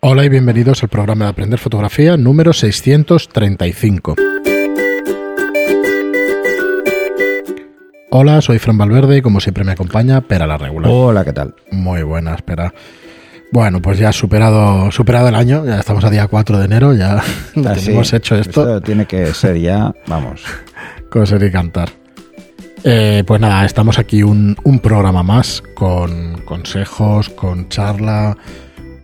Hola y bienvenidos al programa de Aprender Fotografía número 635. Hola, soy Fran Valverde y como siempre me acompaña Pera la Regular. Hola, ¿qué tal? Muy buena, espera. Bueno, pues ya superado, superado el año, ya estamos a día 4 de enero, ya hemos hecho esto. Esto tiene que ser ya, vamos. Coser y cantar. Eh, pues nada, estamos aquí un, un programa más con consejos, con charla,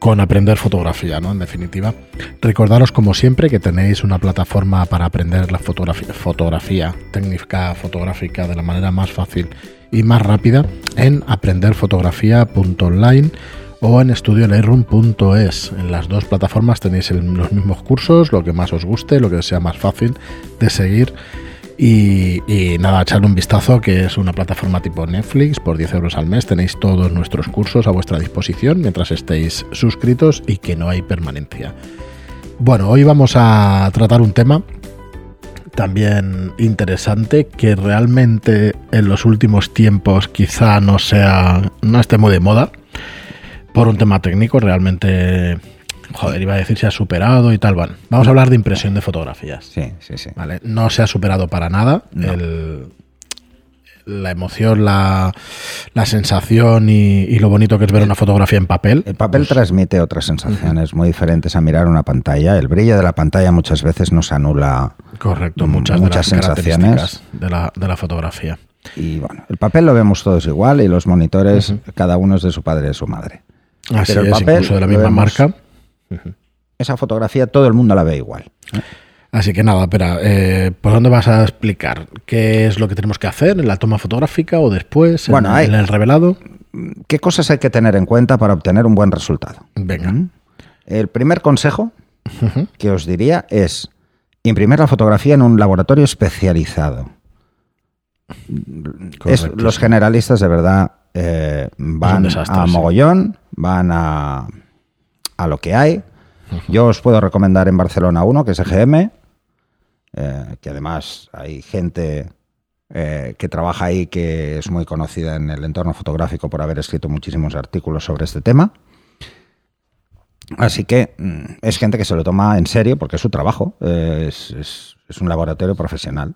con aprender fotografía, ¿no? En definitiva. Recordaros, como siempre, que tenéis una plataforma para aprender la fotografía, técnica fotográfica de la manera más fácil y más rápida en aprenderfotografía.online o en estudiolightroom.es. En las dos plataformas tenéis los mismos cursos, lo que más os guste, lo que sea más fácil de seguir y, nada, echarle un vistazo, que es una plataforma tipo Netflix, por 10 euros al mes tenéis todos nuestros cursos a vuestra disposición mientras estéis suscritos y que no hay permanencia. Bueno, hoy vamos a tratar un tema también interesante que realmente en los últimos tiempos quizá no sea, no esté muy de moda por un tema técnico, realmente Joder, iba a decir se ha superado y tal. Bueno, vamos a hablar de impresión de fotografías. Sí, sí, sí. ¿Vale? No se ha superado para nada. la emoción, la, sensación y, lo bonito que es ver una fotografía en papel. El papel pues transmite otras sensaciones muy diferentes a mirar una pantalla. El brillo de la pantalla muchas veces nos anula Correcto, muchas, muchas sensaciones de la, de la, fotografía. Y bueno, el papel lo vemos todos igual y los monitores, cada uno es de su padre y de su madre. Así Pero el es, papel, incluso de la misma marca. Esa fotografía todo el mundo la ve igual. ¿eh? Así que nada, espera, eh, ¿por dónde vas a explicar? ¿Qué es lo que tenemos que hacer en la toma fotográfica o después, en, en el revelado? ¿Qué cosas hay que tener en cuenta para obtener un buen resultado? Venga. ¿Mm? El primer consejo que os diría es imprimir la fotografía en un laboratorio especializado. los generalistas de verdad eh, van a mogollón, van a a lo que hay. Yo os puedo recomendar en Barcelona uno, que es EGM, eh, que además hay gente eh, que trabaja ahí que es muy conocida en el entorno fotográfico por haber escrito muchísimos artículos sobre este tema. Así que mm, es gente que se lo toma en serio porque es su trabajo, eh, es, un laboratorio profesional.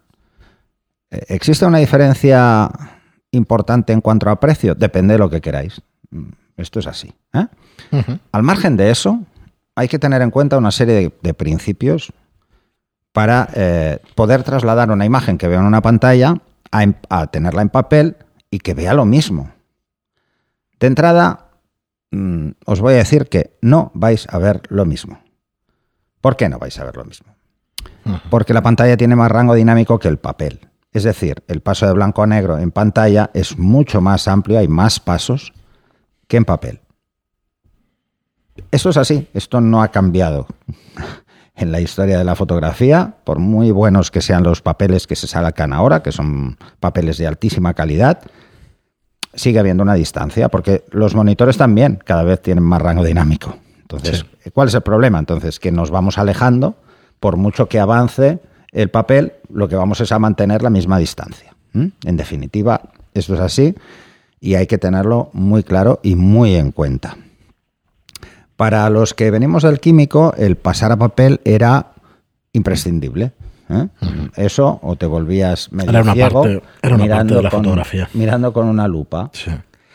¿Existe una diferencia importante en cuanto a precio? Depende de lo que queráis. Mm, esto es así. Al margen de eso, hay que tener en cuenta una serie de, principios para eh, poder trasladar una imagen que veo en una pantalla a, tenerla en papel y que vea lo mismo. De entrada, mm, os voy a decir que no vais a ver lo mismo. ¿Por qué no vais a ver lo mismo? Porque la pantalla tiene más rango dinámico que el papel. Es decir, el paso de blanco a negro en pantalla es mucho más amplio, hay más pasos que en papel. Eso es así, esto no ha cambiado en la historia de la fotografía, por muy buenos que sean los papeles que se sacan ahora, que son papeles de altísima calidad, sigue habiendo una distancia, porque los monitores también cada vez tienen más rango dinámico. Entonces, ¿cuál es el problema? Entonces, que nos vamos alejando, por mucho que avance el papel, lo que vamos es a mantener la misma distancia. En definitiva, esto es así y hay que tenerlo muy claro y muy en cuenta. Para los que venimos del químico, el pasar a papel era imprescindible. ¿eh? Eso, o te volvías medio era una parte, era una mirando, de la con, fotografía. mirando con una lupa.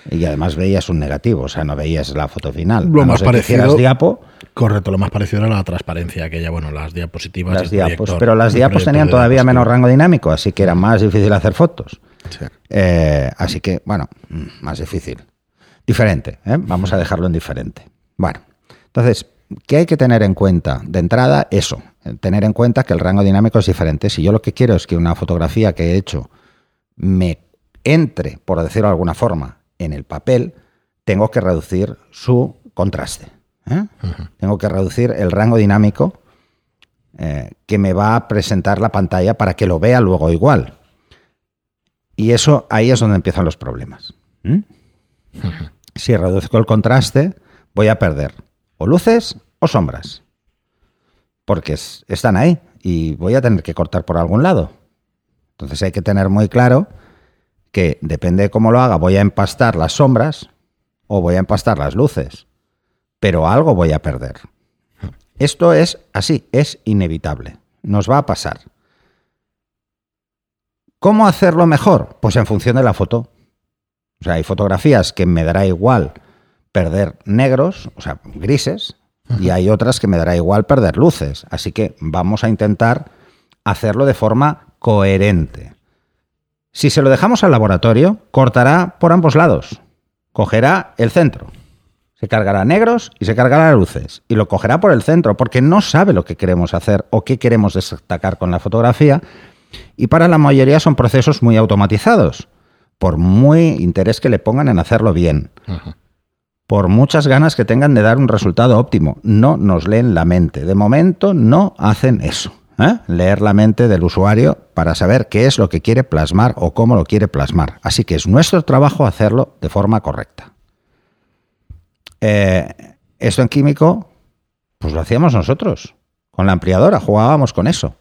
Y además veías un negativo, o sea, no veías la foto final. Lo más parecido. diapo. Correcto, lo más parecido era la transparencia, aquella, bueno, las diapositivas. Las diapos, pero las diapos tenían todavía menos rango dinámico, así que era más difícil hacer fotos. Eh, así que, bueno, más difícil. Diferente, ¿eh? vamos a dejarlo en diferente. Bueno, entonces, ¿qué hay que tener en cuenta? De entrada, eso, tener en cuenta que el rango dinámico es diferente. Si yo lo que quiero es que una fotografía que he hecho me entre, por decirlo de alguna forma, en el papel, tengo que reducir su contraste. ¿eh? Tengo que reducir el rango dinámico eh, que me va a presentar la pantalla para que lo vea luego igual. Y eso ahí es donde empiezan los problemas. Si reduzco el contraste, voy a perder o luces o sombras. Porque están ahí y voy a tener que cortar por algún lado. Entonces hay que tener muy claro que depende de cómo lo haga, voy a empastar las sombras o voy a empastar las luces. Pero algo voy a perder. Esto es así, es inevitable. Nos va a pasar. ¿Cómo hacerlo mejor? Pues en función de la foto. O sea, hay fotografías que me dará igual perder negros, o sea, grises, y hay otras que me dará igual perder luces. Así que vamos a intentar hacerlo de forma coherente. Si se lo dejamos al laboratorio, cortará por ambos lados. Cogerá el centro. Se cargará negros y se cargará luces. Y lo cogerá por el centro porque no sabe lo que queremos hacer o qué queremos destacar con la fotografía. Y para la mayoría son procesos muy automatizados, por muy interés que le pongan en hacerlo bien. Por muchas ganas que tengan de dar un resultado óptimo. No nos leen la mente. De momento no hacen eso. ¿eh? leer la mente del usuario para saber qué es lo que quiere plasmar o cómo lo quiere plasmar. Así que es nuestro trabajo hacerlo de forma correcta. Eh, esto en químico, pues lo hacíamos nosotros, con la ampliadora, jugábamos con eso.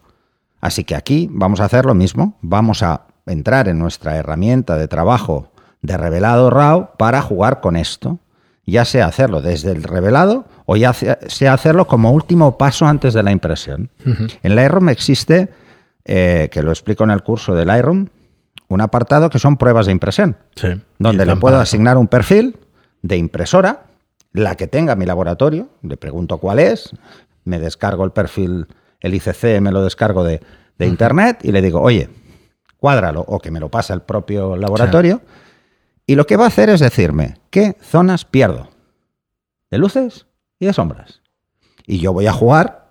Así que aquí vamos a hacer lo mismo, vamos a entrar en nuestra herramienta de trabajo de revelado RAW para jugar con esto ya sea hacerlo desde el revelado o ya sea hacerlo como último paso antes de la impresión. En Lightroom existe, eh, que lo explico en el curso de Lightroom, un apartado que son pruebas de impresión, donde le puedo asignar un perfil de impresora, la que tenga mi laboratorio, le pregunto cuál es, me descargo el perfil, el ICC me lo descargo de, internet y le digo, oye, cuádralo o que me lo pasa el propio laboratorio. Y lo que va a hacer es decirme qué zonas pierdo de luces y de sombras. Y yo voy a jugar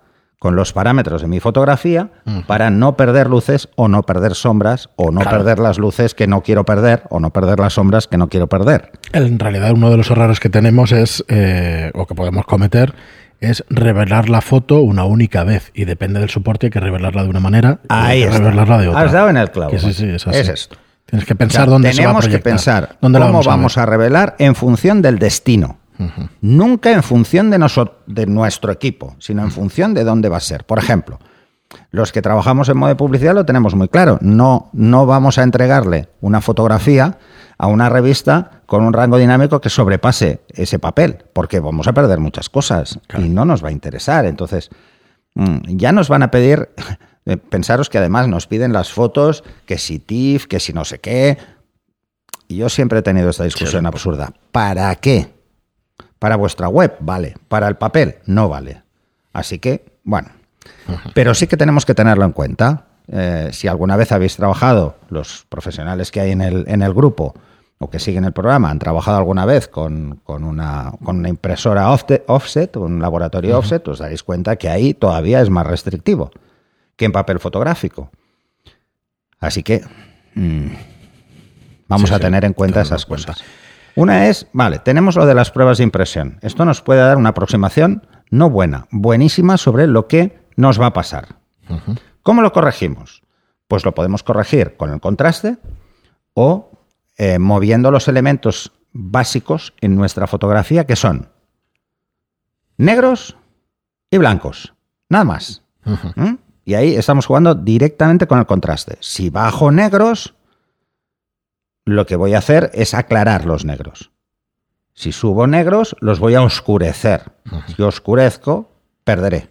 con los parámetros de mi fotografía para no perder luces o no perder sombras o no perder las luces que no quiero perder o no perder las sombras que no quiero perder. En realidad uno de los errores que tenemos es, eh, o que podemos cometer, es revelar la foto una única vez y depende del soporte hay que revelarla de una manera y revelarla de otra. Has dado en el clavo. sí, sí, es, es esto. Tienes que pensar dónde tenemos se va a que pensar cómo vamos, a, revelar en función del destino. Nunca en función de, de nuestro equipo, sino en función de dónde va a ser. Por ejemplo, los que trabajamos en modo de publicidad lo tenemos muy claro. No, no vamos a entregarle una fotografía a una revista con un rango dinámico que sobrepase ese papel, porque vamos a perder muchas cosas y no nos va a interesar. Entonces, mm, ya nos van a pedir pensaros que además nos piden las fotos, que si TIFF, que si no sé qué. Y yo siempre he tenido esta discusión absurda. ¿Para qué? Para vuestra web, vale. Para el papel, no vale. Así que, bueno. Pero sí que tenemos que tenerlo en cuenta. Eh, si alguna vez habéis trabajado, los profesionales que hay en el, en el grupo o que siguen el programa han trabajado alguna vez con, una, con una, impresora offset, un laboratorio offset, os daréis cuenta que ahí todavía es más restrictivo que en papel fotográfico. Así que mm, vamos a tener en cuenta esas cosas. Una es, vale, tenemos lo de las pruebas de impresión. Esto nos puede dar una aproximación no buena, buenísima sobre lo que nos va a pasar. ¿Cómo lo corregimos? Pues lo podemos corregir con el contraste o eh, moviendo los elementos básicos en nuestra fotografía que son negros y blancos. Nada más. Y ahí estamos jugando directamente con el contraste. Si bajo negros, lo que voy a hacer es aclarar los negros. Si subo negros, los voy a oscurecer. Si oscurezco, perderé.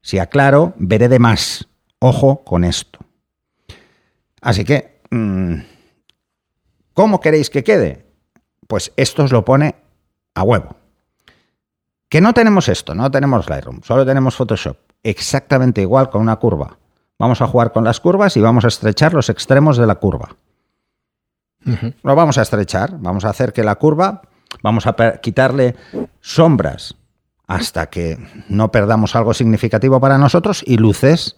Si aclaro, veré de más. Ojo con esto. Así que, mm, ¿cómo queréis que quede? Pues esto os lo pone a huevo. Que no tenemos esto, no tenemos Lightroom, solo tenemos Photoshop exactamente igual con una curva. Vamos a jugar con las curvas y vamos a estrechar los extremos de la curva. Lo vamos a estrechar, vamos a hacer que la curva, vamos a quitarle sombras hasta que no perdamos algo significativo para nosotros y luces.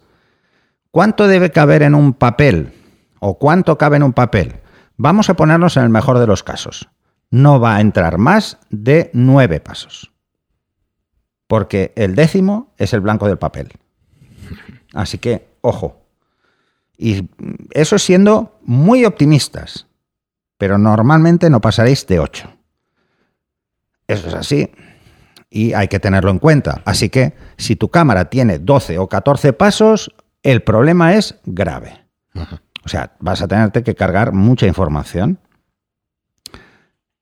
¿Cuánto debe caber en un papel? ¿O cuánto cabe en un papel? Vamos a ponernos en el mejor de los casos. No va a entrar más de nueve pasos porque el décimo es el blanco del papel. Así que, ojo. Y eso siendo muy optimistas, pero normalmente no pasaréis de 8. Eso es así y hay que tenerlo en cuenta. Así que si tu cámara tiene 12 o 14 pasos, el problema es grave. O sea, vas a tenerte que cargar mucha información.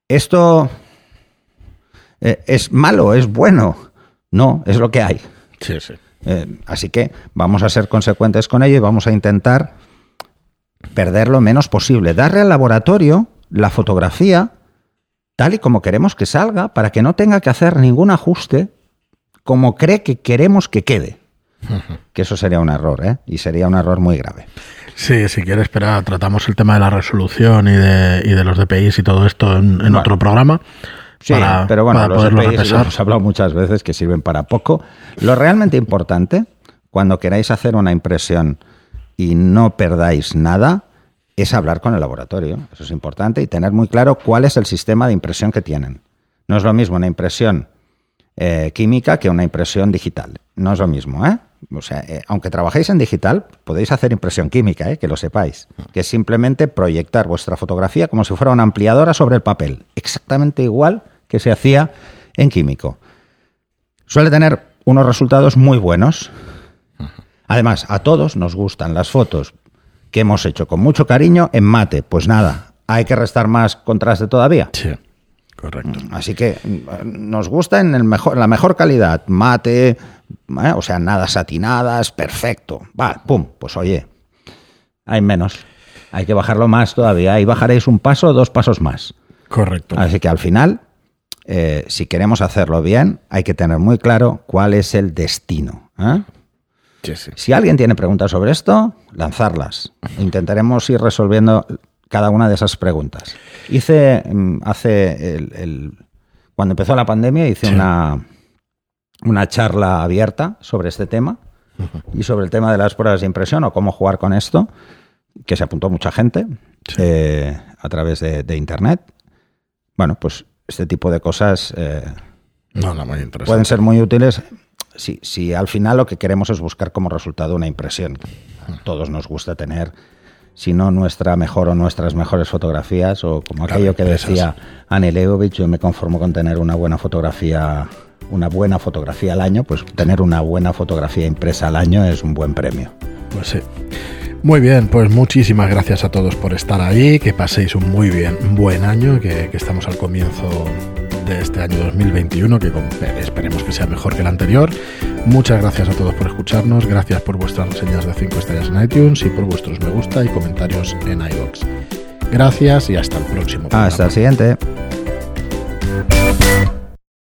Esto eh, es malo, es bueno. No, es lo que hay. Sí, sí. Eh, así que vamos a ser consecuentes con ello y vamos a intentar perder lo menos posible. Darle al laboratorio la fotografía tal y como queremos que salga para que no tenga que hacer ningún ajuste como cree que queremos que quede. Que eso sería un error, ¿eh? Y sería un error muy grave. Sí, si quieres esperar, tratamos el tema de la resolución y de, y de los DPIs y todo esto en, otro programa. Sí, pero bueno, los DPIs hemos hablado muchas veces que sirven para poco. Lo realmente importante, cuando queráis hacer una impresión y no perdáis nada, es hablar con el laboratorio. Eso es importante y tener muy claro cuál es el sistema de impresión que tienen. No es lo mismo una impresión eh, química que una impresión digital. No es lo mismo, ¿eh? O sea, eh, aunque trabajéis en digital, podéis hacer impresión química, ¿eh? que lo sepáis. Que es simplemente proyectar vuestra fotografía como si fuera una ampliadora sobre el papel. Exactamente igual que se hacía en químico. Suele tener unos resultados muy buenos. Además, a todos nos gustan las fotos que hemos hecho con mucho cariño en mate. Pues nada, hay que restar más contraste todavía. Sí. Correcto. Así que mm, nos gusta en el mejor, la mejor calidad, mate, ¿eh? o sea, nada satinadas, perfecto. Va, pum, pues oye, hay menos. Hay que bajarlo más todavía. Ahí bajaréis un paso, dos pasos más. Correcto. Así que al final, eh, si queremos hacerlo bien, hay que tener muy claro cuál es el destino. ¿eh? Si alguien tiene preguntas sobre esto, lanzarlas. Intentaremos ir resolviendo cada una de esas preguntas. Hice mm, hace el, cuando empezó la pandemia hice una, una charla abierta sobre este tema y sobre el tema de las pruebas de impresión o cómo jugar con esto, que se apuntó mucha gente eh, a través de, internet. Bueno, pues este tipo de cosas eh, pueden ser muy útiles si, si al final lo que queremos es buscar como resultado una impresión. A todos nos gusta tener si no nuestra mejor o nuestras mejores fotografías, o como aquello que decía Anne Leibovich, yo me conformo con tener una buena fotografía, una buena fotografía al año, pues tener una buena fotografía impresa al año es un buen premio. Pues sí. Muy bien, pues muchísimas gracias a todos por estar ahí, que paséis un muy bien, buen año, que, que estamos al comienzo de este año 2021, que esperemos que sea mejor que el anterior. Muchas gracias a todos por escucharnos, gracias por vuestras reseñas de 5 estrellas en iTunes y por vuestros me gusta y comentarios en iVoox. Gracias y hasta el próximo. Hasta el siguiente.